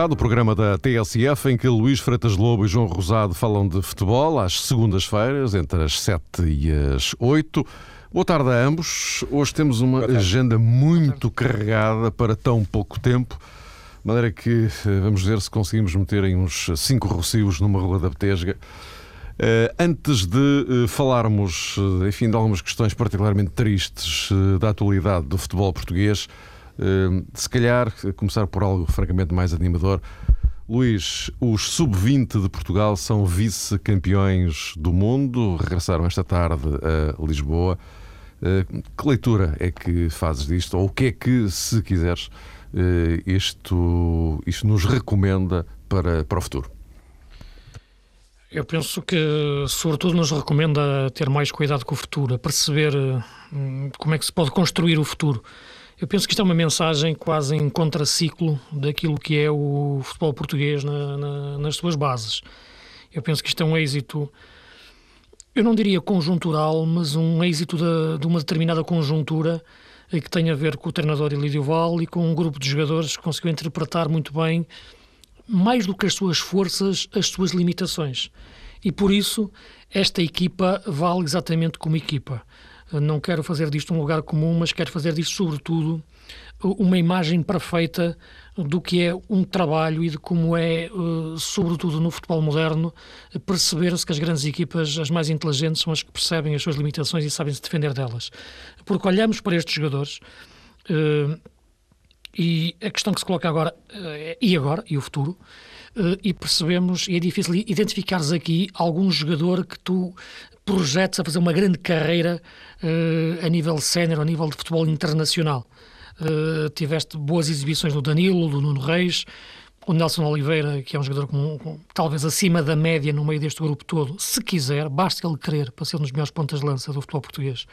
Jogado, o programa da TSF, em que Luís Freitas Lobo e João Rosado falam de futebol às segundas-feiras, entre as 7 e as 8. Boa tarde a ambos. Hoje temos uma agenda muito carregada para tão pouco tempo, de maneira que eh, vamos ver se conseguimos meter em uns 5 rocios numa rua da Betesga. Uh, antes de uh, falarmos, enfim, de algumas questões particularmente tristes da atualidade do futebol português, se calhar começar por algo francamente mais animador. Luís, os sub-20 de Portugal são vice-campeões do mundo, regressaram esta tarde a Lisboa. Que leitura é que fazes disto? Ou o que é que, se quiseres, isto, isto nos recomenda para, para o futuro? Eu penso que, sobretudo, nos recomenda ter mais cuidado com o futuro, perceber hum, como é que se pode construir o futuro. Eu penso que isto é uma mensagem quase em contraciclo daquilo que é o futebol português na, na, nas suas bases. Eu penso que isto é um êxito, eu não diria conjuntural, mas um êxito de, de uma determinada conjuntura que tem a ver com o treinador Elídio Val e com um grupo de jogadores que conseguiu interpretar muito bem mais do que as suas forças, as suas limitações. E por isso, esta equipa vale exatamente como equipa. Não quero fazer disto um lugar comum, mas quero fazer disto, sobretudo, uma imagem perfeita do que é um trabalho e de como é, eh, sobretudo no futebol moderno, perceber-se que as grandes equipas, as mais inteligentes, são as que percebem as suas limitações e sabem se defender delas. Porque olhamos para estes jogadores eh, e a questão que se coloca agora é e agora, e o futuro, e percebemos, e é difícil identificares aqui algum jogador que tu projetes a fazer uma grande carreira uh, a nível sénior, a nível de futebol internacional. Uh, tiveste boas exibições do Danilo, do Nuno Reis, o Nelson Oliveira, que é um jogador com, com, talvez acima da média no meio deste grupo todo, se quiser, basta ele querer para ser um dos melhores pontas de lança do futebol português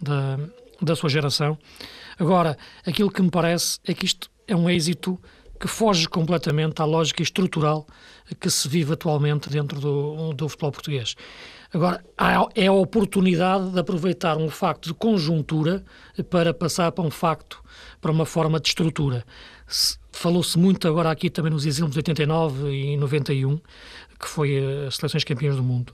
da, da sua geração. Agora, aquilo que me parece é que isto é um êxito que foge completamente à lógica estrutural que se vive atualmente dentro do, do futebol português. Agora, é a oportunidade de aproveitar um facto de conjuntura para passar para um facto, para uma forma de estrutura. Falou-se muito agora aqui também nos exemplos de 89 e 91, que foi as seleções campeãs do mundo.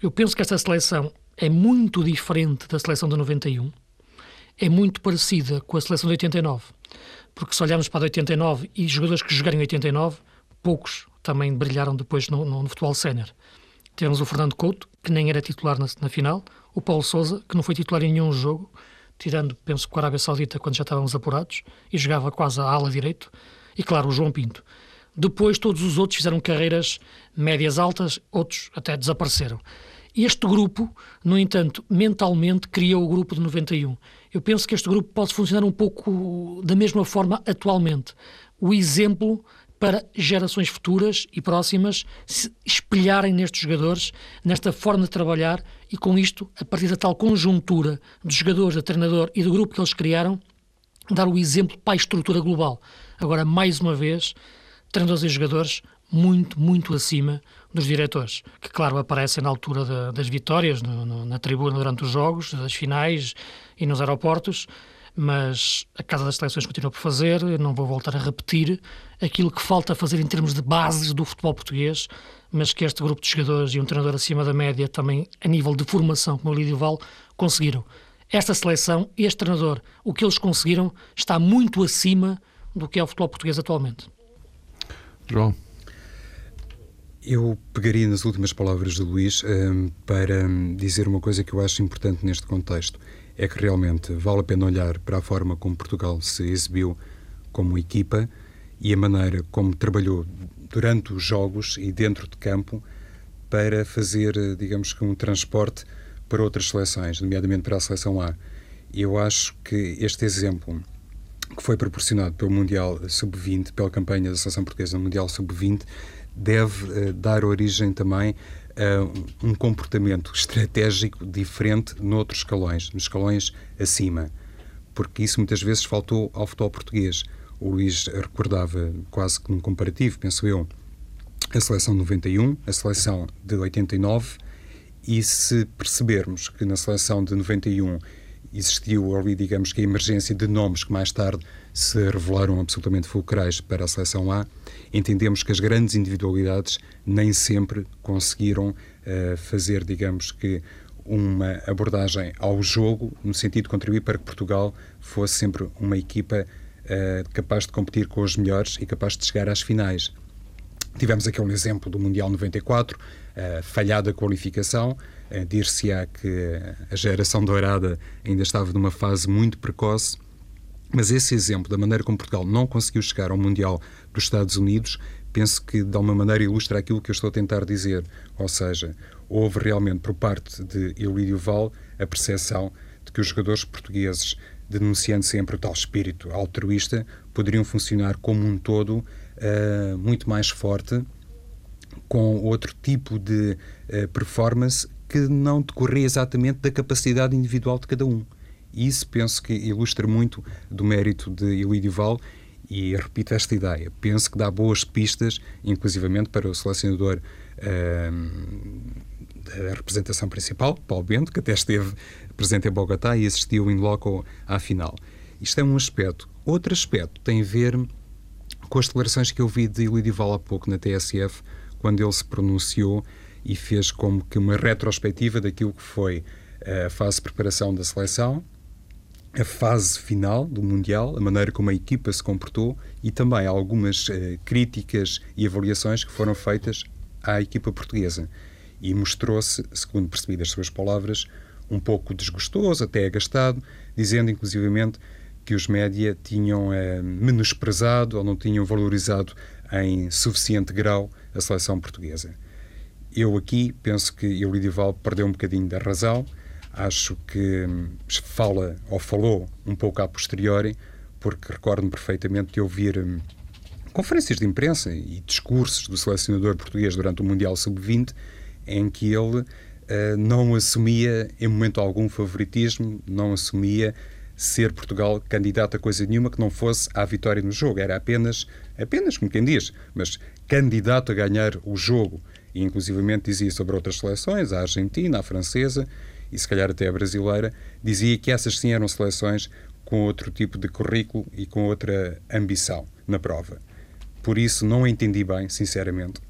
Eu penso que esta seleção é muito diferente da seleção de 91, é muito parecida com a seleção de 89. Porque se olharmos para a de 89 e jogadores que jogaram em 89, poucos também brilharam depois no, no, no futebol sénior. Tivemos o Fernando Couto, que nem era titular na, na, final, o Paulo Sousa, que não foi titular em nenhum jogo, tirando, penso, com a Arábia Saudita, quando já estávamos apurados, e jogava quase a ala direito, e claro, o João Pinto. Depois, todos os outros fizeram carreiras médias altas, outros até desapareceram. Este grupo, no entanto, mentalmente criou o grupo de 91. Eu penso que este grupo pode funcionar um pouco da mesma forma atualmente. O exemplo para gerações futuras e próximas se espelharem nestes jogadores, nesta forma de trabalhar e com isto, a partir da tal conjuntura dos jogadores, do treinador e do grupo que eles criaram, dar o exemplo para a estrutura global. Agora, mais uma vez, treinadores e jogadores muito, muito acima dos diretores, que, claro, aparecem na altura de, das vitórias, no, no, na tribuna durante os jogos, das finais e nos aeroportos, mas a Casa das Seleções continua por fazer, não vou voltar a repetir aquilo que falta fazer em termos de bases do futebol português, mas que este grupo de jogadores e um treinador acima da média também, a nível de formação, como o Lídio Val, conseguiram. Esta seleção, este treinador, o que eles conseguiram está muito acima do que é o futebol português atualmente. João. Eu pegaria nas últimas palavras de Luís um, para hum, dizer uma coisa que eu acho importante neste contexto. É que realmente vale a pena olhar para a forma como Portugal se exibiu como equipa e a maneira como trabalhou durante os jogos e dentro de campo para fazer, digamos que, um transporte para outras seleções, nomeadamente para a seleção A. Eu acho que este exemplo que foi proporcionado pelo Mundial Sub-20, pela campanha da seleção portuguesa no Mundial Sub-20, deve uh, dar origem também a um comportamento estratégico diferente noutros escalões, nos escalões acima, porque isso muitas vezes faltou ao futebol português. O Luís recordava quase que num comparativo, penso eu, a seleção de 91, a seleção de 89, e se percebermos que na seleção de 91 existiu ali, digamos que a emergência de nomes que mais tarde se revelaram absolutamente fulcrais para a seleção A, entendemos que as grandes individualidades nem sempre conseguiram uh, fazer, digamos que, uma abordagem ao jogo no sentido de contribuir para que Portugal fosse sempre uma equipa uh, capaz de competir com os melhores e capaz de chegar às finais. Tivemos aqui um exemplo do Mundial 94, uh, falhada qualificação, uh, dir-se-á que a geração dourada ainda estava numa fase muito precoce, mas esse exemplo da maneira como Portugal não conseguiu chegar ao Mundial dos Estados Unidos, penso que de alguma maneira ilustra aquilo que eu estou a tentar dizer. Ou seja, houve realmente por parte de Elídio Val a percepção de que os jogadores portugueses, denunciando sempre o tal espírito altruísta, poderiam funcionar como um todo uh, muito mais forte, com outro tipo de uh, performance que não decorria exatamente da capacidade individual de cada um. Isso penso que ilustra muito do mérito de Elídio Val e repito esta ideia. Penso que dá boas pistas, inclusivamente para o selecionador uh, da representação principal, Paulo Bento, que até esteve presente em Bogotá e assistiu em loco à final. Isto é um aspecto. Outro aspecto tem a ver com as declarações que eu vi de Elidio Val há pouco na TSF, quando ele se pronunciou e fez como que uma retrospectiva daquilo que foi a fase de preparação da seleção, a fase final do Mundial, a maneira como a equipa se comportou e também algumas uh, críticas e avaliações que foram feitas à equipa portuguesa. E mostrou-se, segundo percebi das suas palavras, um pouco desgostoso, até agastado, dizendo inclusivamente que os média tinham uh, menosprezado ou não tinham valorizado em suficiente grau a seleção portuguesa. Eu aqui penso que Euridio Val perdeu um bocadinho da razão, acho que hum, fala ou falou um pouco a posteriori, porque recordo-me perfeitamente de ouvir hum, conferências de imprensa e discursos do selecionador português durante o Mundial Sub-20 em que ele uh, não assumia em momento algum favoritismo, não assumia ser Portugal candidato a coisa nenhuma que não fosse à vitória no jogo. Era apenas, apenas como quem diz, mas candidato a ganhar o jogo. E inclusivamente dizia sobre outras seleções, a Argentina, a francesa e se calhar até a brasileira, dizia que essas sim eram seleções com outro tipo de currículo e com outra ambição na prova. Por isso não entendi bem, sinceramente,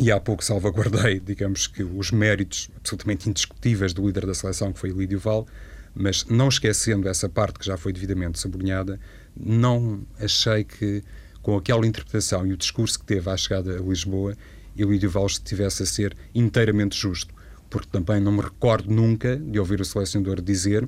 e há pouco salvaguardei, digamos que, os méritos absolutamente indiscutíveis do líder da seleção, que foi Lídio Val, mas não esquecendo essa parte que já foi devidamente sublinhada, não achei que, com aquela interpretação e o discurso que teve à chegada a Lisboa, Lídio Val estivesse a ser inteiramente justo, porque também não me recordo nunca de ouvir o selecionador dizer,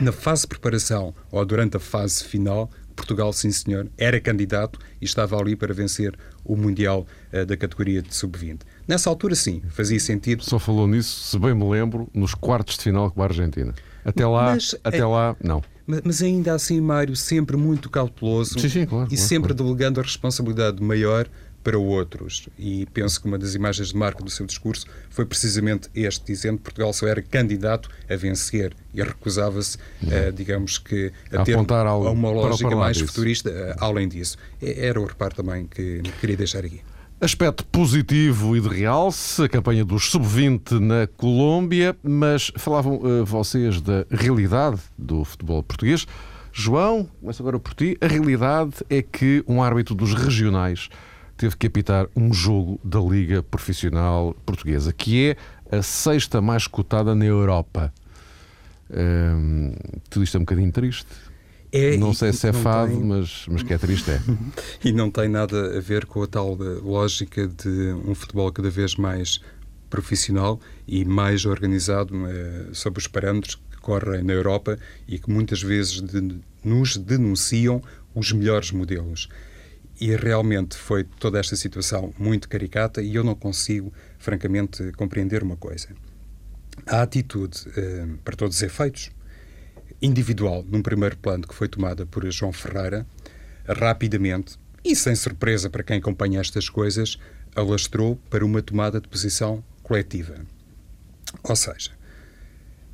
na fase de preparação ou durante a fase final, Portugal, sim senhor, era candidato e estava ali para vencer o Mundial uh, da categoria de sub-20. Nessa altura, sim, fazia sentido. Só falou nisso, se bem me lembro, nos quartos de final com a Argentina. Até lá, mas, até é, lá, não. Mas, mas, ainda assim, Mário, sempre muito cauteloso sim, sim, claro, e claro, sempre claro. delegando a responsabilidade maior para outros. E penso que uma das imagens de marca do seu discurso foi precisamente este, dizendo que Portugal só era candidato a vencer e recusava-se, uh, digamos que, a, a ter algo uma lógica mais disso. futurista uh, além disso. Era o reparo também que queria deixar aqui. Aspecto positivo e de realce, a campanha dos sub-20 na Colômbia, mas falavam uh, vocês da realidade do futebol português. João, começo agora por ti. A realidade é que um árbitro dos regionais teve que apitar um jogo da Liga Profissional Portuguesa, que é a sexta mais cotada na Europa. Hum, tudo isto é um bocadinho triste. É, não sei se é fado, tem... mas, mas que é triste é. e não tem nada a ver com a tal lógica de um futebol cada vez mais profissional e mais organizado uh, sob os parâmetros que correm na Europa e que muitas vezes de, nos denunciam os melhores modelos. E realmente foi toda esta situação muito caricata e eu não consigo, francamente, compreender uma coisa. A atitude, eh, para todos os efeitos, individual, num primeiro plano, que foi tomada por João Ferreira, rapidamente, e sem surpresa para quem acompanha estas coisas, alastrou para uma tomada de posição coletiva. Ou seja,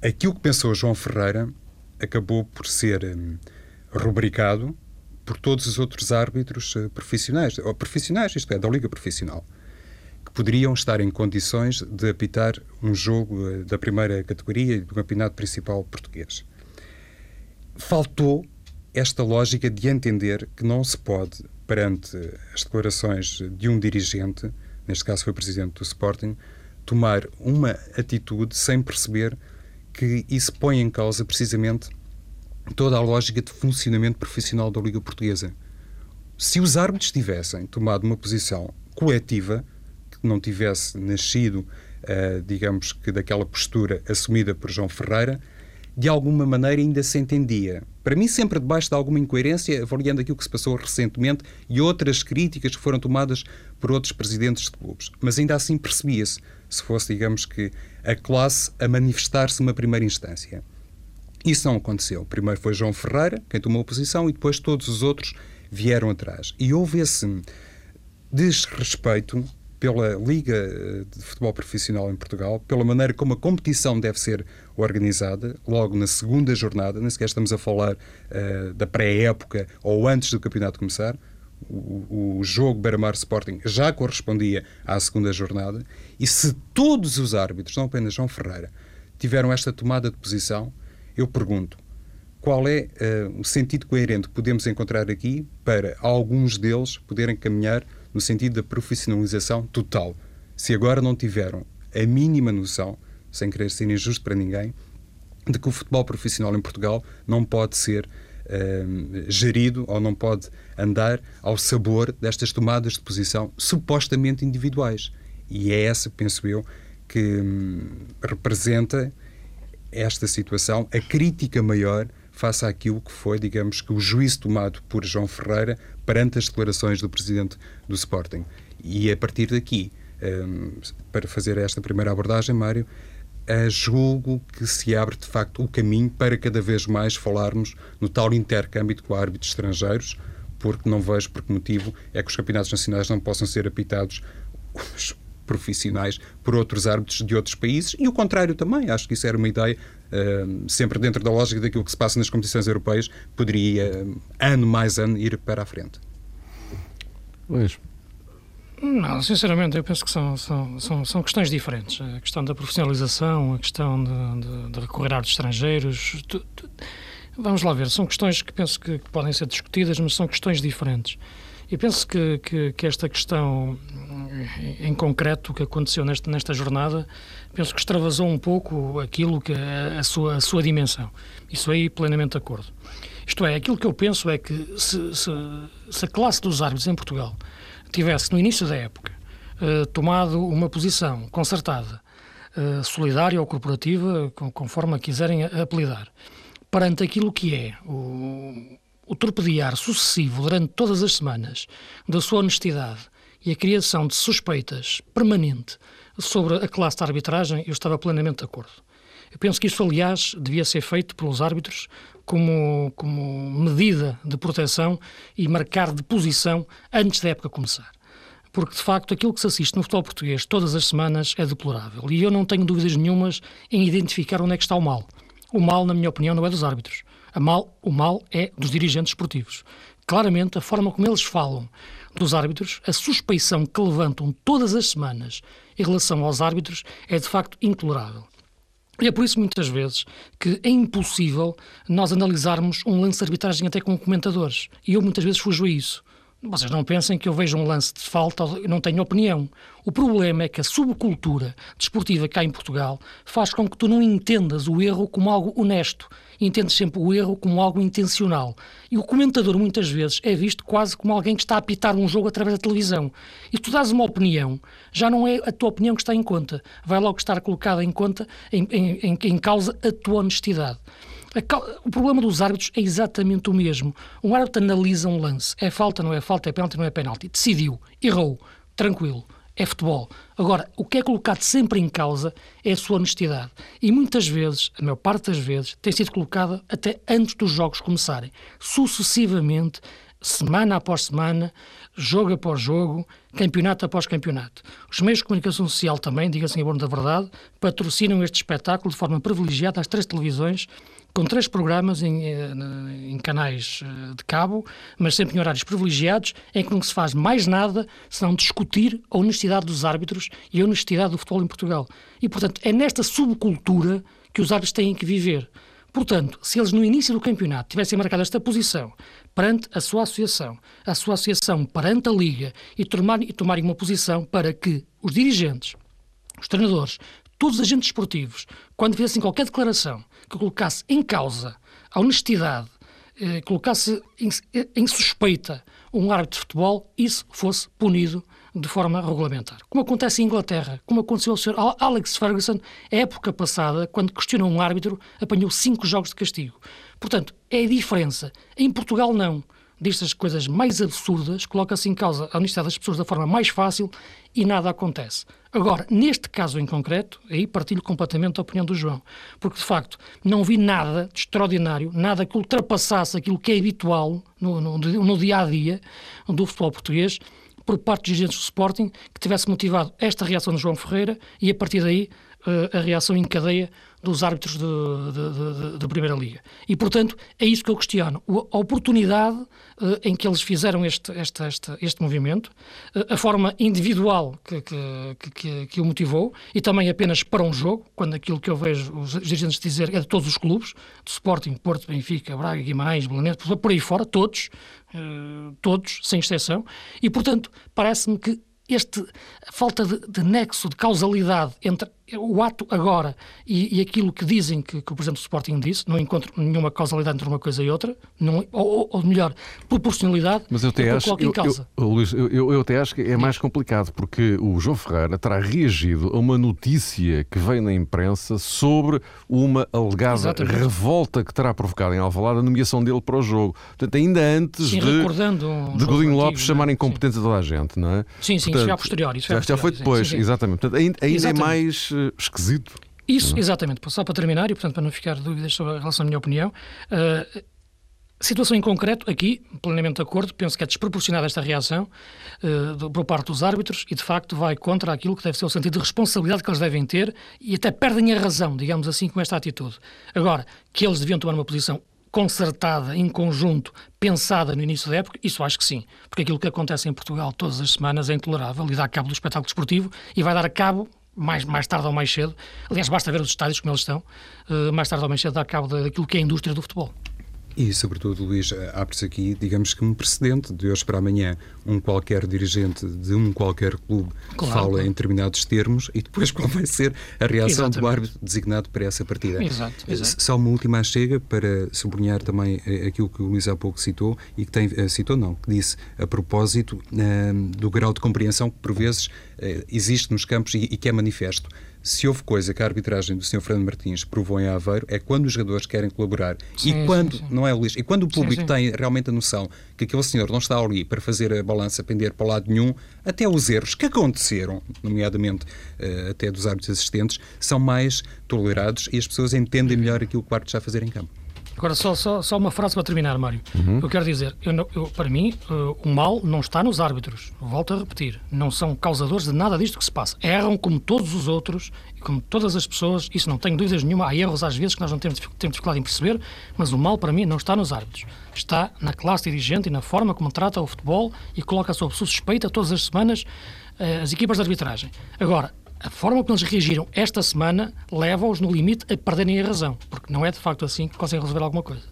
aquilo que pensou João Ferreira acabou por ser hum, rubricado por todos os outros árbitros uh, profissionais, ou profissionais, isto é, da Liga Profissional, que poderiam estar em condições de apitar um jogo uh, da primeira categoria e do campeonato principal português. faltou esta lógica de entender que não se pode, perante as declarações de um dirigente, neste caso foi o presidente do Sporting, tomar uma atitude sem perceber que isso põe em causa precisamente toda a lógica de funcionamento profissional da Liga Portuguesa. Se os árbitros tivessem tomado uma posição coletiva, que não tivesse nascido, uh, digamos que daquela postura assumida por João Ferreira, de alguma maneira ainda se entendia. Para mim, sempre debaixo de alguma incoerência, avaliando aquilo que se passou recentemente e outras críticas que foram tomadas por outros presidentes de clubes. Mas ainda assim percebia-se, se fosse, digamos que, a classe a manifestar-se numa primeira instância. Isso não aconteceu. Primeiro foi João Ferreira, quem tomou posição, e depois todos os outros vieram atrás. E houve esse desrespeito pela Liga eh, de Futebol Profissional em Portugal, pela maneira como a competição deve ser organizada, logo na segunda jornada, nem sequer estamos a falar uh, da pré-época ou antes do campeonato começar. O, o jogo Beira-Mar Sporting já correspondia à segunda jornada, e se todos os árbitros, não apenas João Ferreira, tiveram esta tomada de posição, eu pergunto, qual é uh, o sentido coerente que podemos encontrar aqui para alguns deles poderem caminhar no sentido da profissionalização total. Se agora não tiveram a mínima noção, sem querer ser injusto para ninguém, de que o futebol profissional em Portugal não pode ser uh, gerido ou não pode andar ao sabor destas tomadas de posição supostamente individuais. E é essa, penso eu, que hum, representa esta situação, a crítica maior face àquilo que foi, digamos, que o juízo tomado por João Ferreira perante as declarações do presidente do Sporting. E a partir daqui, um, para fazer esta primeira abordagem, Mário, uh, julgo que se abre de facto o caminho para cada vez mais falarmos no tal intercâmbio com árbitros estrangeiros, porque não vejo por que motivo é que os campeonatos nacionais não possam ser apitados profissionais por outros árbitros de outros países e o contrário também. Acho que isso era uma ideia, uh, sempre dentro da lógica daquilo que se passa nas competições europeias, poderia, uh, ano mais ano, ir para a frente. Luís. Não, sinceramente, eu penso que são, são, são, são questões diferentes. A questão da profissionalização, a questão de, de, de recorrer a estrangeiros. Tu, tu, vamos lá ver, são questões que penso que, que podem ser discutidas, mas são questões diferentes. E penso que, que, que, esta questão, em concreto, que aconteceu nesta, nesta jornada, penso que extravasou um pouco aquilo que é a sua, a sua dimensão. Isso aí, plenamente de acordo. Isto é, aquilo que eu penso é que se, se, se a classe dos árbitros em Portugal tivesse, no início da época, eh, tomado uma posição concertada, eh, solidária ou corporativa, conforme a quiserem apelidar, perante aquilo que é o, o torpedear sucessivo durante todas as semanas da sua honestidade e a criação de suspeitas permanente sobre a classe de arbitragem, eu estava plenamente de acordo. Eu penso que isso, aliás, devia ser feito pelos árbitros como, como medida de proteção e marcar de posição antes da época começar. Porque, de facto, aquilo que se assiste no futebol português todas as semanas é deplorável. E eu não tenho dúvidas nenhumas em identificar onde é que está o mal. O mal, na minha opinião, não é dos árbitros. Mal, o mal é dos dirigentes esportivos. Claramente, a forma como eles falam dos árbitros, a suspeição que levantam todas as semanas em relação aos árbitros é de facto intolerável. E é por isso, muitas vezes, que é impossível nós analisarmos um lance de arbitragem até com comentadores. E eu muitas vezes fujo a isso. Vocês não pensem que eu vejo um lance de falta e não tenho opinião. O problema é que a subcultura desportiva cá em Portugal faz com que tu não entendas o erro como algo honesto. Entendes sempre o erro como algo intencional. E o comentador, muitas vezes, é visto quase como alguém que está a apitar um jogo através da televisão. E tu dás uma opinião, já não é a tua opinião que está em conta. Vai logo estar colocada em conta, em, em, em causa, a tua honestidade. O problema dos árbitros é exatamente o mesmo. Um árbitro analisa um lance. É falta, não é falta, é pênalti, não é pênalti. Decidiu, errou, tranquilo, é futebol. Agora, o que é colocado sempre em causa é a sua honestidade. E muitas vezes, a maior parte das vezes, tem sido colocada até antes dos jogos começarem. Sucessivamente, semana após semana, jogo após jogo, campeonato após campeonato. Os meios de comunicação social também, diga-se em bom da verdade, patrocinam este espetáculo de forma privilegiada às três televisões com três programas em, eh, em, canais eh, de cabo, mas sempre em horários privilegiados, em que não se faz mais nada senão discutir a honestidade dos árbitros e a honestidade do futebol em Portugal. E, portanto, é nesta subcultura que os árbitros têm que viver. Portanto, se eles no início do campeonato tivessem marcado esta posição perante a sua associação, a sua associação perante a Liga e tomarem, e tomarem uma posição para que os dirigentes, os treinadores, todos os agentes esportivos, quando fizessem qualquer declaração que colocasse em causa a honestidade, eh, colocasse em, suspeita um árbitro de futebol, isso fosse punido de forma regulamentar. Como acontece em Inglaterra, como aconteceu ao Sr. Alex Ferguson, época passada, quando questionou um árbitro, apanhou cinco jogos de castigo. Portanto, é a diferença. Em Portugal, não destas coisas mais absurdas, coloca-se em causa a honestidade das pessoas da forma mais fácil e nada acontece. Agora, neste caso em concreto, aí partilho completamente a opinião do João, porque de facto não vi nada de extraordinário, nada que ultrapassasse aquilo que é habitual no, no, no dia a dia do futebol português por parte dos dirigentes do Sporting que tivesse motivado esta reação de João Ferreira e a partir daí a reação em cadeia dos árbitros da Primeira Liga. E, portanto, é isso que eu questiono. A oportunidade uh, em que eles fizeram este, este, este, este movimento, uh, a forma individual que, que, que, que, o motivou e também apenas para um jogo, quando aquilo que eu vejo os dirigentes dizer é de todos os clubes, do Sporting, Porto, Benfica, Braga, Guimarães, Belenenses, por aí fora, todos, uh, todos, sem exceção, e, portanto, parece-me que este falta de, de, nexo, de causalidade entre o ato agora e, e aquilo que dizem que, que, o Presidente do Sporting disse, não encontro nenhuma causalidade entre uma coisa e outra, não, ou, ou melhor, proporcionalidade, Mas eu até acho, eu, eu, Luís, eu, eu, até acho que é mais complicado, porque o João Ferreira terá reagido a uma notícia que veio na imprensa sobre uma alegada Exatamente. revolta que terá provocado em Alvalade a nomeação dele para o jogo. Portanto, ainda antes sim, de, um de Godinho Lopes chamarem incompetente a toda a gente, não é? Sim, sim, Portanto, já posterior. Isso já, já foi depois, sim, sim. exatamente. Portanto, ainda, ainda é mais uh, esquisito. Isso, exatamente. Só para terminar, e portanto para não ficar dúvidas sobre a relação à minha opinião, uh, situação em concreto, aqui, plenamente de acordo, penso que é desproporcionada esta reação uh, do, por parte dos árbitros e, de facto, vai contra aquilo que deve ser o sentido de responsabilidade que eles devem ter e até perdem a razão, digamos assim, com esta atitude. Agora, que eles deviam tomar uma posição concertada, em conjunto, pensada no início da época, isso acho que sim. Porque aquilo que acontece em Portugal todas as semanas é intolerável e dá cabo do espetáculo desportivo e vai dar a cabo mais, mais tarde ou mais cedo. Aliás, basta ver os estádios como eles estão, uh, mais tarde ou mais cedo dá cabo daquilo que é a indústria do futebol. E, sobretudo, Luís, abre-se aqui, digamos que um precedente de hoje para amanhã. Um qualquer dirigente de um qualquer clube claro, fala em determinados termos e depois qual vai ser a reação Exatamente. do árbitro designado para essa partida. Exato, exato. Só uma última chega para sublinhar também eh, aquilo que o Luís há pouco citou e que tem, eh, citou não, que disse a propósito do grau de compreensão que por vezes existe nos campos e que é manifesto se houve coisa que a arbitragem do Sr. Fernando Martins provou em Aveiro é quando os jogadores querem colaborar sim, e quando sim, sim. não é Luís e quando o público tem realmente a noção que aquele senhor não está ali para fazer a balança pender para o lado nenhum até os erros que aconteceram nomeadamente uh, até dos árbitros assistentes são mais tolerados e as pessoas entendem melhor aquilo que o árbitro está a fazer em campo Agora, só, só, só uma frase para terminar, Mário. Uhum. Eu quero dizer, eu, eu, para mim, uh, o mal não está nos árbitros. Volto a repetir. Não são causadores de nada disto que se passa. Erram como todos os outros e como todas as pessoas. Isso não tenho dúvidas nenhuma. Há erros às vezes que nós não temos, temos dificuldade em perceber, mas o mal, para mim, não está nos árbitros. Está na classe dirigente e na forma como trata o futebol e coloca sob suspeita todas as semanas uh, as equipas de arbitragem. Agora, a forma como eles reagiram esta semana leva-os no limite a perderem a razão, porque não é de facto assim que conseguem resolver alguma coisa.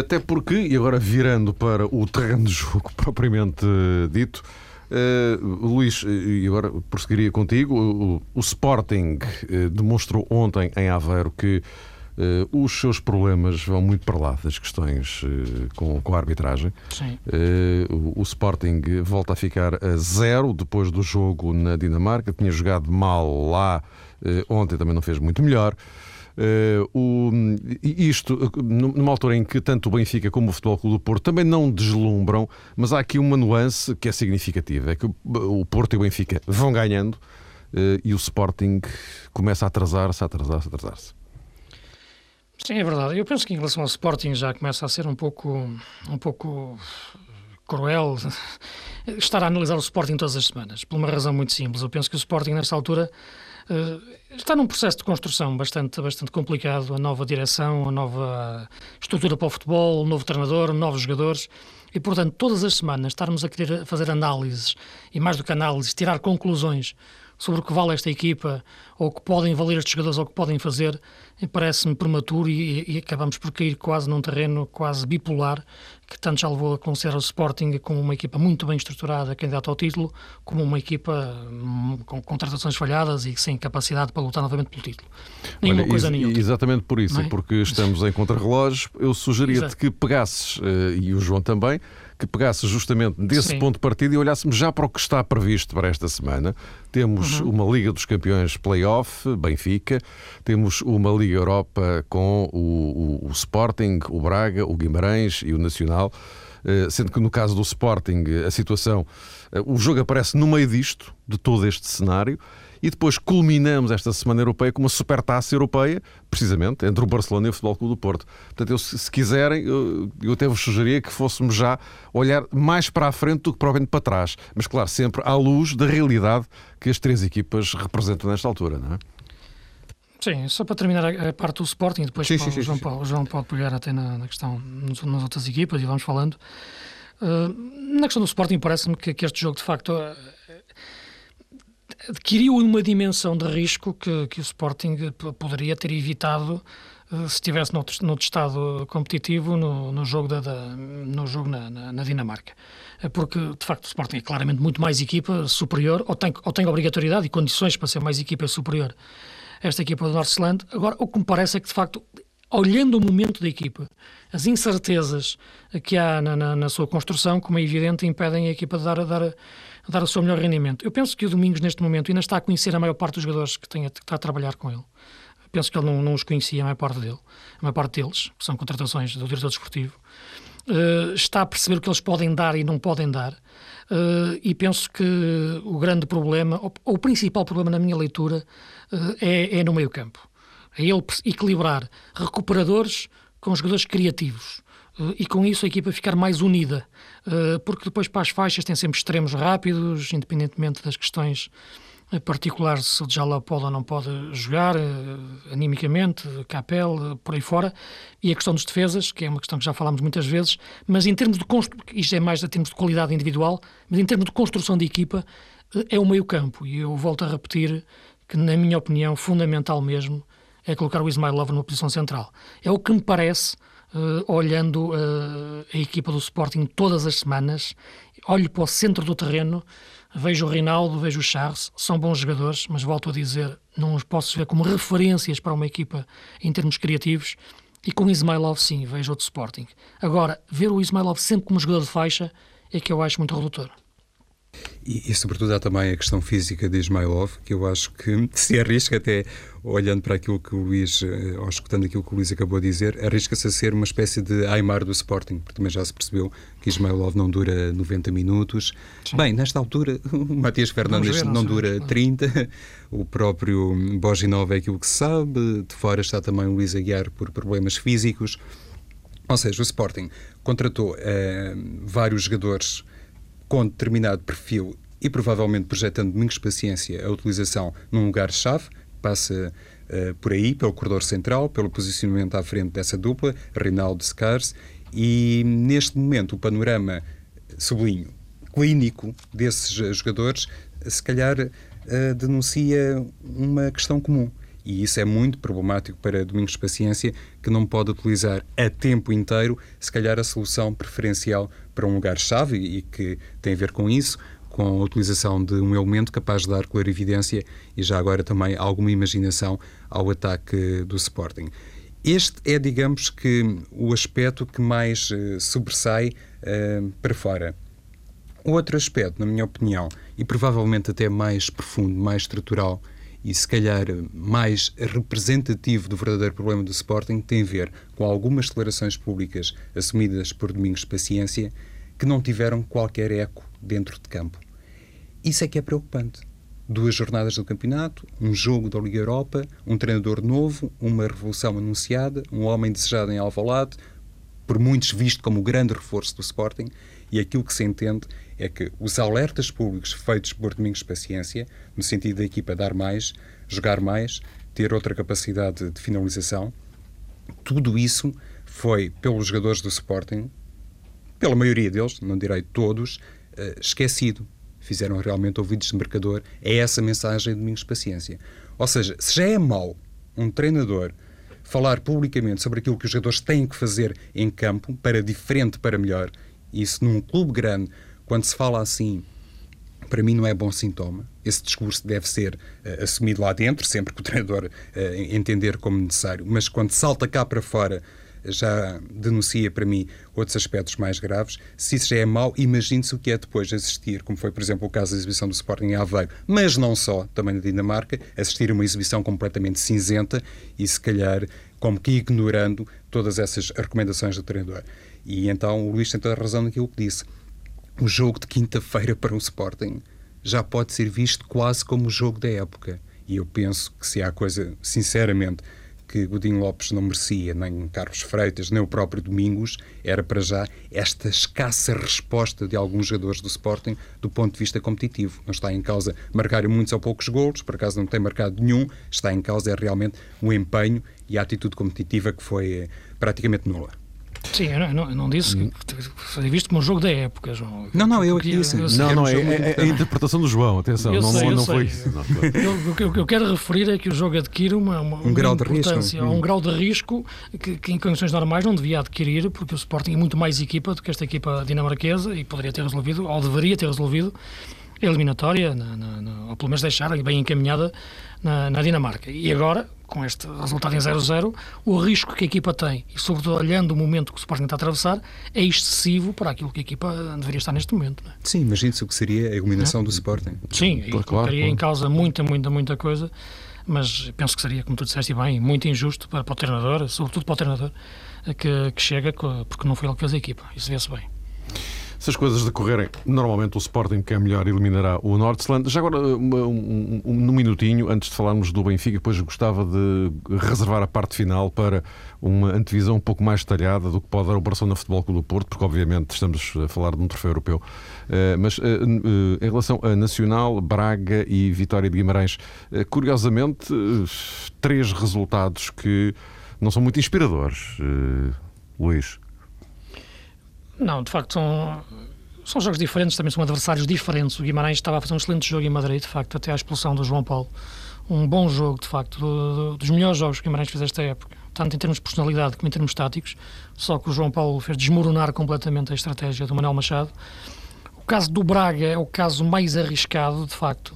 Até porque, e agora virando para o terreno de jogo propriamente dito, uh, Luís, e agora prosseguiria contigo, o, o Sporting demonstrou ontem em Aveiro que Uh, os seus problemas vão muito para lá das questões uh, com, com, a arbitragem. Uh, o, o, Sporting volta a ficar a zero depois do jogo na Dinamarca. Tinha jogado mal lá, ontem também não fez muito melhor. O, isto numa altura em que tanto o Benfica como o Futebol Clube do Porto também não deslumbram, mas há aqui uma nuance que é significativa: é que o Porto e o Benfica vão ganhando e o Sporting começa a atrasar-se, a atrasar-se, a atrasar-se. Sim, é verdade. Eu penso que em relação ao Sporting já começa a ser um pouco, um pouco cruel estar a analisar o Sporting todas as semanas, por uma razão muito simples. Eu penso que o Sporting, nesta altura, eh, está num processo de construção bastante, bastante complicado. A nova direção, a nova estrutura para o futebol, o novo treinador, novos jogadores. E, portanto, todas as semanas estarmos a querer fazer análises, e mais do que análises, tirar conclusões sobre o que vale esta equipa, ou o que podem valer estes jogadores, ou o que podem fazer, parece-me prematuro e, e, acabamos por cair quase num terreno quase bipolar, que tanto já levou a considerar o Sporting como uma equipa muito bem estruturada, candidata ao título, como uma equipa hum, com contratações falhadas e sem capacidade para lutar novamente pelo título. Nenhuma Olha, coisa nenhuma. Exatamente por isso, é? porque estamos em contrarrelógio, eu sugeria-te que pegasses, eh, e o João também, que pegasse justamente desse Sim. ponto de partida e olhássemos já para o que está previsto para esta semana. Temos uhum. uma Liga dos Campeões Playoff, Benfica, temos uma Liga Europa com o, o, o Sporting, o Braga, o Guimarães e o Nacional. Eh, sendo que no caso do Sporting a situação, eh, o jogo aparece no meio disto, de todo este cenário, e depois culminamos esta Semana Europeia com uma supertaça europeia, precisamente, entre o Barcelona e o Futebol Clube do Porto. Portanto, eu, se quiserem, eu, eu até vos sugeria que fôssemos já olhar mais para a frente do que provavelmente para trás. Mas, claro, sempre à luz da realidade que as três equipas representam nesta altura, não é? Sim, só para terminar a, parte do Sporting, depois sim, sim, o, João, sim, Paulo, João pode pegar até na, na questão nas outras equipas e vamos falando. Uh, na questão do Sporting, parece-me que, que, este jogo, de facto, adquiriu uma dimensão de risco que, que o Sporting poderia ter evitado uh, se estivesse noutro, noutro estado competitivo no, no jogo, da, da no jogo na, na, na, Dinamarca. Porque, de facto, o Sporting é claramente muito mais equipa superior, ou tem, ou tem obrigatoriedade e condições para ser mais equipa superior esta equipa do Northland. Agora, o que me parece é que, de facto, olhando o momento da equipa, as incertezas que há na, na, na, sua construção, como é evidente, impedem a equipa de dar, dar, dar o seu melhor rendimento. Eu penso que o Domingos, neste momento, ainda está a conhecer a maior parte dos jogadores que, tem, que está a trabalhar com ele. Penso que ele não, não os conhecia, a maior parte dele, a maior parte deles, que são contratações do diretor desportivo. Uh, está a perceber o que eles podem dar e não podem dar. Uh, e penso que o grande problema, ou, ou, o principal problema na minha leitura, uh, é, é no meio campo. É ele equilibrar recuperadores com jogadores criativos. E com isso a equipa ficar mais unida. porque depois para as faixas tem sempre extremos rápidos, independentemente das questões particular se o Djala pode ou não pode jogar, uh, animicamente, Capel, por aí fora, e a questão dos defesas, que é uma questão que já falámos muitas vezes, mas em termos de isto é mais em termos de qualidade individual, mas em termos de construção de equipa, é o meio campo, e eu volto a repetir que, na minha opinião, fundamental mesmo, é colocar o Ismailov numa posição central. É o que me parece, olhando a equipa do Sporting todas as semanas, olho para o centro do terreno, Vejo o Reinaldo, vejo o Charles, são bons jogadores, mas volto a dizer, não os posso ver como referências para uma equipa em termos criativos. E com o Ismailov, sim, vejo outro Sporting. Agora, ver o Ismailov sempre como jogador de faixa é que eu acho muito redutor. E, e, sobretudo, há também a questão física de Ismailov, que eu acho que se arrisca até, olhando para aquilo que o Luís, eh, ou escutando aquilo que o Luís acabou de dizer, arrisca-se a ser uma espécie de Aymar do Sporting, porque também já se percebeu que Ismailov não dura 90 minutos. Sim. Bem, nesta altura, o Matias Fernandes ver, não, não dura 30, o próprio Boginov é aquilo que se sabe, de fora está também o Luís Aguiar por problemas físicos. Ou seja, o Sporting contratou uh, vários jogadores com determinado perfil e provavelmente projetando Domingos Paciência a utilização num lugar-chave, passa uh, por aí, pelo corredor central, pelo posicionamento à frente dessa dupla, Reinaldo Scars, e neste momento o panorama, sublinho, clínico desses jogadores, se calhar uh, denuncia uma questão comum. E isso é muito problemático para Domingos Paciência, que não pode utilizar a tempo inteiro, se calhar, a solução preferencial para um lugar-chave e que tem a ver com isso, com a utilização de um elemento capaz de dar clarividência e já agora também alguma imaginação ao ataque do Sporting. Este é, digamos que, o aspecto que mais uh, sobressai uh, para fora. Outro aspecto, na minha opinião, e provavelmente até mais profundo, mais estrutural e se calhar mais representativo do verdadeiro problema do Sporting, tem a ver com algumas declarações públicas assumidas por Domingos Paciência que não tiveram qualquer eco dentro de campo. Isso é que é preocupante. Duas jornadas do campeonato, um jogo da Liga Europa, um treinador novo, uma revolução anunciada, um homem desejado em Alvalade, por muitos visto como o grande reforço do Sporting, e aquilo que se entende é que os alertas públicos feitos por Domingos Paciência, no sentido da equipa dar mais, jogar mais, ter outra capacidade de finalização, tudo isso foi pelos jogadores do Sporting pela maioria deles, não direi todos, uh, esquecido. Fizeram realmente ouvidos de mercador. É essa a mensagem de Domingos Paciência. Ou seja, se já é mau um treinador falar publicamente sobre aquilo que os jogadores têm que fazer em campo para diferente, para melhor. Isso num clube grande, quando se fala assim, para mim não é bom sintoma. Esse discurso deve ser uh, assumido lá dentro, sempre que o treinador uh, entender como necessário. Mas quando salta cá para fora, já denuncia para mim outros aspectos mais graves. Se isso já é mau, imagine-se o que é depois assistir, como foi, por exemplo, o caso da exibição do Sporting em Aveiro, mas não só, também na Dinamarca, assistir a uma exibição completamente cinzenta e, se calhar, como que ignorando todas essas recomendações do treinador. E então o Luís tem toda a razão naquilo que disse o jogo de quinta-feira para o Sporting já pode ser visto quase como o jogo da época. E eu penso que se há coisa, sinceramente, que Godinho Lopes não merecia, nem Carlos Freitas, nem o próprio Domingos, era para já esta escassa resposta de alguns jogadores do Sporting do ponto de vista competitivo. Não está em causa marcar muitos ou poucos golos, por acaso não tem marcado nenhum, está em causa é realmente o empenho e a atitude competitiva que foi eh, praticamente nula. Sim, eu não, eu não disse hum. que foi visto como um jogo da época, João. Não, não, eu aqui disse. Não, não, é, é, é, a interpretação do João, atenção, eu não, sei, não, não foi isso. o que eu quero referir é que o jogo adquire uma, uma, um, grau de risco. um grau de risco que, que, em condições normais não devia adquirir, porque o Sporting é muito mais equipa do que esta equipa dinamarquesa e poderia ter resolvido, ou deveria ter resolvido, eliminatória, na, na, na, ou pelo menos deixar bem encaminhada na, na Dinamarca. E agora, com este resultado em 0-0, o risco que a equipa tem, e sobretudo olhando o momento que o Sporting está a atravessar, é excessivo para aquilo que a equipa deveria estar neste momento. É? Sim, imagine-se o que seria a eliminação é? do Sporting. Sim, e claro, em causa muita, muita, muita coisa, mas penso que seria, como tu disseste bem, muito injusto para, para o treinador, sobretudo para o treinador, que, que chega, porque não foi ele que fez a equipa. Isso vê-se bem. Se as coisas decorrerem, normalmente o Sporting, que é melhor, eliminará o Nordsland. Já agora, um, um, um, num minutinho, antes de falarmos do Benfica, depois gostava de reservar a parte final para uma antevisão um pouco mais detalhada do que pode dar o Barcelona Futebol Clube do Porto, porque obviamente estamos a falar de um troféu europeu. Uh, mas uh, em relação a Nacional, Braga e Vitória de Guimarães, curiosamente, três resultados que não são muito inspiradores. Luís. Não, de facto são, são jogos diferentes, também são adversários diferentes. O Guimarães estava a fazer um excelente jogo em Madrid, de facto, até à expulsão do João Paulo. Um bom jogo, de facto, do, do, dos melhores jogos que o Guimarães fez esta época, tanto em termos de personalidade como em termos táticos. Só que o João Paulo fez desmoronar completamente a estratégia do Manuel Machado. O caso do Braga é o caso mais arriscado, de facto.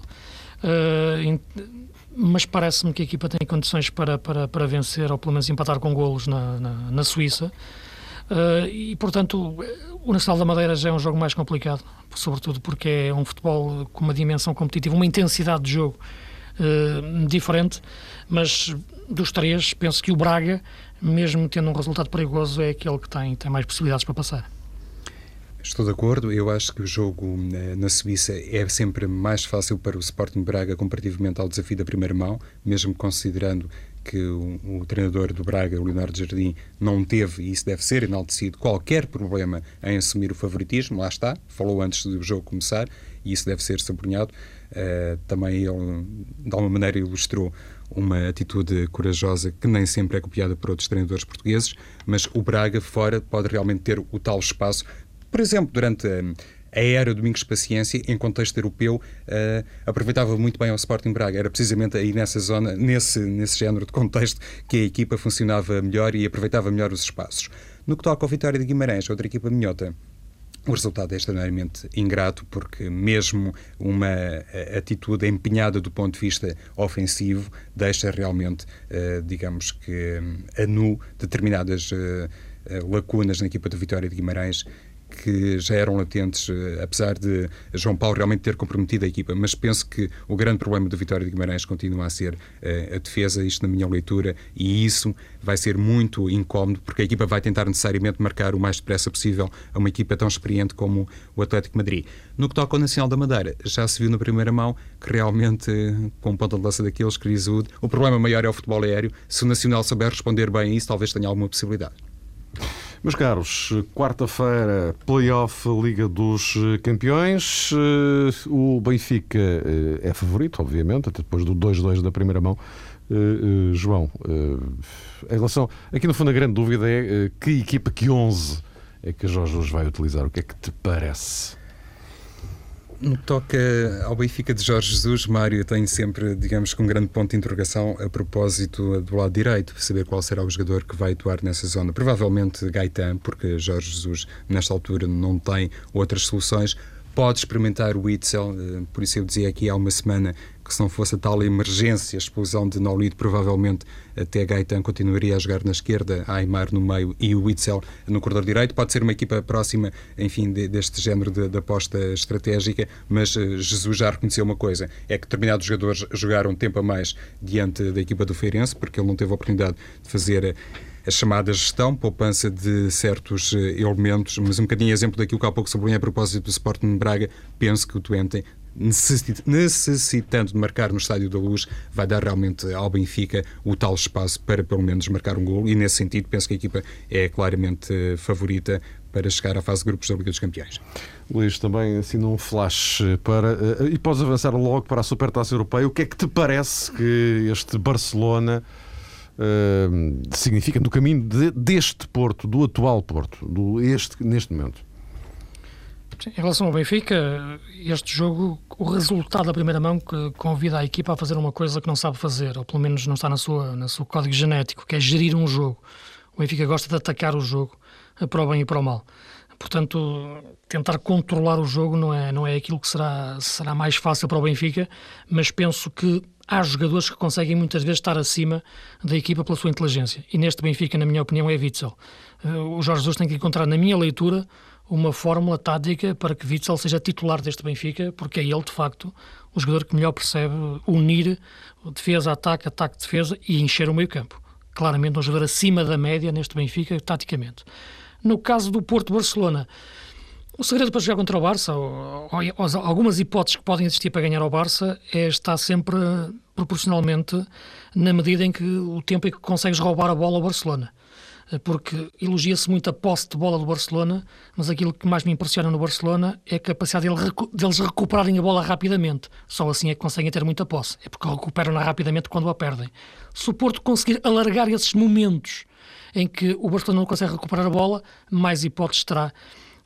Uh, mas parece-me que a equipa tem condições para, para, para vencer ou pelo menos empatar com golos na, na, na Suíça. Uh, e, portanto, o Nacional da Madeira já é um jogo mais complicado, sobretudo porque é um futebol com uma dimensão competitiva, uma intensidade de jogo uh, diferente, mas dos três, penso que o Braga, mesmo tendo um resultado perigoso, é aquele que tem, tem mais possibilidades para passar. Estou de acordo. Eu acho que o jogo eh, na Suíça é sempre mais fácil para o Sporting Braga comparativamente ao desafio da primeira mão, mesmo considerando que o, o, treinador do Braga, o Leonardo Jardim, não teve, e isso deve ser enaltecido, qualquer problema em assumir o favoritismo. Lá está, falou antes do jogo começar, e isso deve ser sublinhado. Uh, também ele, de alguma maneira, ilustrou uma atitude corajosa que nem sempre é copiada por outros treinadores portugueses, mas o Braga, fora, pode realmente ter o tal espaço. Por exemplo, durante a a era Domingos Paciência, em contexto europeu, uh, aproveitava muito bem ao Sporting Braga. Era precisamente aí nessa zona, nesse, nesse género de contexto, que a equipa funcionava melhor e aproveitava melhor os espaços. No que toca ao Vitória de Guimarães, outra equipa minhota, o resultado é extraordinariamente ingrato, porque mesmo uma eh, atitude empenhada do ponto de vista ofensivo deixa realmente, uh, digamos que, a nu determinadas lacunas na equipa do Vitória de Guimarães que já eram latentes, eh, apesar de João Paulo realmente ter comprometido a equipa, mas penso que o grande problema da Vitória de Guimarães continua a ser uh, a defesa, isto na minha leitura, e isso vai ser muito incómodo, porque a equipa vai tentar necessariamente marcar o mais depressa possível a uma equipa tão experiente como o Atlético Madrid. No que toca ao Nacional da Madeira, já se viu na primeira mão que realmente, com um ponto de lança daqueles, Crisud, o problema maior é o futebol aéreo. Se o Nacional souber responder bem a isso, talvez tenha alguma possibilidade. Meus caros, quarta-feira, playoff Liga dos Campeões. Eh, o Benfica eh, é favorito, obviamente, até depois do 2-2 da primeira mão. Eh, João, em relação. Aqui no fundo a grande dúvida é que equipa, que 11 é que Jorge hoje vai utilizar? O que é que te parece? No que toca ao Benfica de Jorge Jesus, Mário tem sempre, digamos, com um grande ponto de interrogação a propósito do lado direito, saber qual será o jogador que vai atuar nessa zona. Provavelmente Gaetan, porque Jorge Jesus, nesta altura, não tem outras soluções. Pode experimentar o Itzel, eh, por isso eu dizia aqui há uma semana que se não fosse a tal emergência, a explosão de Nolito, provavelmente até Gaetan continuaria a jogar na esquerda, Aymar no meio e o Witzel no corredor direito. Pode ser uma equipa próxima, enfim, de, deste género de, de, aposta estratégica, mas uh, Jesus já reconheceu uma coisa, é que determinados jogadores jogaram tempo a mais diante da equipa do Feirense, porque ele não teve a oportunidade de fazer a chamada gestão, poupança de certos eh, elementos, mas um bocadinho exemplo daquilo que há pouco sublinhei a propósito do Sporting Braga, penso que o Twente necessitando de marcar no Estádio da Luz, vai dar realmente ao Benfica o tal espaço para pelo menos marcar um gol e nesse sentido penso que a equipa é claramente eh, favorita para chegar à fase de grupos da Liga dos Campeões. Luís, também assim num flash para. Eh, e podes avançar logo para a Supertaça Europeia. O que é que te parece que este Barcelona uh, significa no caminho de, deste Porto, do atual Porto, do este, neste momento? Em relação ao Benfica, este jogo, o resultado da primeira mão que convida a equipa a fazer uma coisa que não sabe fazer, ou pelo menos não está na sua, no seu código genético, que é gerir um jogo. O Benfica gosta de atacar o jogo, para o bem e para o mal. Portanto, tentar controlar o jogo não é, não é aquilo que será, será mais fácil para o Benfica, mas penso que há jogadores que conseguem muitas vezes estar acima da equipa pela sua inteligência. E neste Benfica, na minha opinião, é Witzel. Eh, o Jorge Jesus tem que encontrar, na minha leitura, uma fórmula tática para que Witzel seja titular deste Benfica, porque é ele, de facto, o jogador que melhor percebe unir defesa, ataque, ataque, defesa e encher o meio campo. Claramente um jogador acima da média neste Benfica, taticamente. No caso do Porto-Barcelona, o segredo para jogar contra o Barça, ou, ou, algumas hipóteses que podem existir para ganhar ao Barça, é estar sempre proporcionalmente na medida em que o tempo em que consegues roubar a bola ao Barcelona. Eh, porque elogia-se muito a posse de bola do Barcelona, mas aquilo que mais me impressiona no Barcelona é a capacidade deles recuperarem a bola rapidamente. Só assim é que conseguem ter muita posse. É porque recuperam-na rapidamente quando a perdem. Se o Porto conseguir alargar esses momentos em que o Barcelona não consegue recuperar a bola, mais hipóteses terá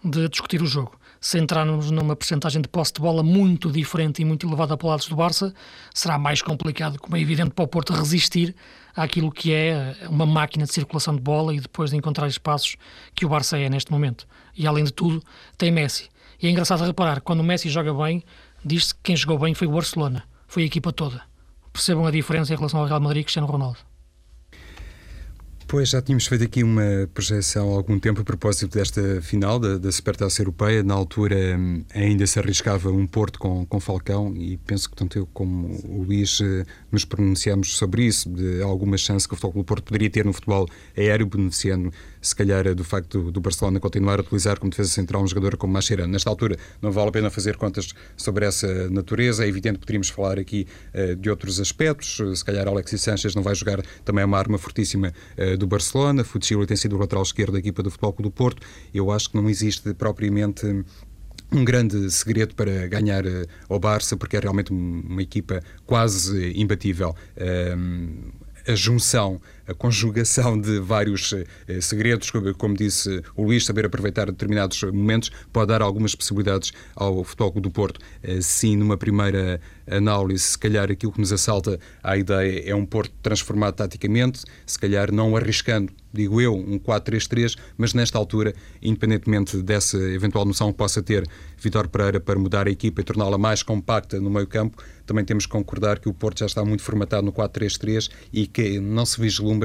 de discutir o jogo. Se entrarmos numa percentagem de posse de bola muito diferente e muito elevada para lados do Barça, será mais complicado, como é evidente, para o Porto resistir àquilo que é uma máquina de circulação de bola e depois de encontrar espaços que o Barça é neste momento. E além de tudo, tem Messi. E é engraçado reparar, quando o Messi joga bem, diz-se que quem jogou bem foi o Barcelona, foi a equipa toda. Percebam a diferença em relação ao Real Madrid e Cristiano Ronaldo. Pois já tínhamos feito aqui uma projeção há algum tempo a propósito desta final da, da Supertaça Europeia. Na altura hum, ainda se arriscava um Porto com, com Falcão e penso que tanto eu como o Luís eh, nos pronunciamos sobre isso, de alguma chance que o Futebol Porto poderia ter no futebol aéreo, beneficiando se calhar do facto do Barcelona continuar a utilizar como defesa central um jogador como Mascherano. Nesta altura não vale a pena fazer contas sobre essa natureza. É evidente que poderíamos falar aqui uh, de outros aspectos. Se calhar Alexis Sanchez não vai jogar também é uma arma fortíssima do Barcelona. Futsilo tem sido o lateral esquerdo da equipa do Futebol do Porto. Eu acho que não existe propriamente um grande segredo para ganhar uh, ao Barça, porque é realmente uma equipa quase imbatível. Uh, a junção, a conjugação de vários eh, segredos, como, como, disse o Luís, saber aproveitar determinados momentos, pode dar algumas possibilidades ao Futebol do Porto. Eh, sim, numa primeira análise, se calhar aquilo que nos assalta à ideia é um Porto transformado taticamente, se calhar não arriscando digo eu, um 4-3-3, mas nesta altura, independentemente dessa eventual noção que possa ter Vitor Pereira para mudar a equipa e torná-la mais compacta no meio campo, também temos que concordar que o Porto já está muito formatado no 4-3-3 e que não se vislumbra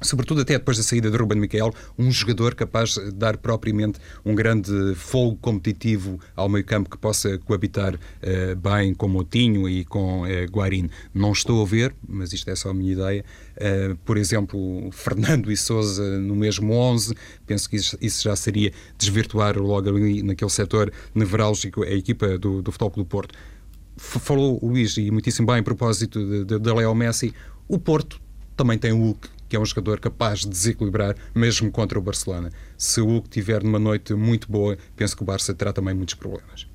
sobretudo até depois da saída de Ruben Miquel, um jogador capaz de dar propriamente um grande fogo competitivo ao meio campo que possa coabitar uh, bem com Motinho e com uh. Não estou a ver, mas isto é só a minha ideia, uh, por exemplo, Fernando e Souza no mesmo 11, penso que isso, já seria desvirtuar logo ali naquele setor nevrálgico a equipa do, do Futebol do Porto. Falou Luís, e muitíssimo bem, a propósito de Leo Messi, o Porto também tem o Hulk que é um jogador capaz de desequilibrar, mesmo contra o Barcelona. Se o Hugo tiver numa noite muito boa, penso que o Barça terá também muitos problemas.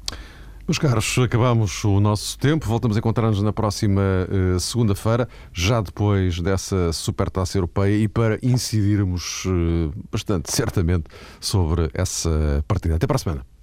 Meus caros, acabamos o nosso tempo. Voltamos a encontrar-nos na próxima uh, segunda-feira, já depois dessa supertaça europeia e para incidirmos uh, bastante, certamente, sobre essa partida. Até para a semana.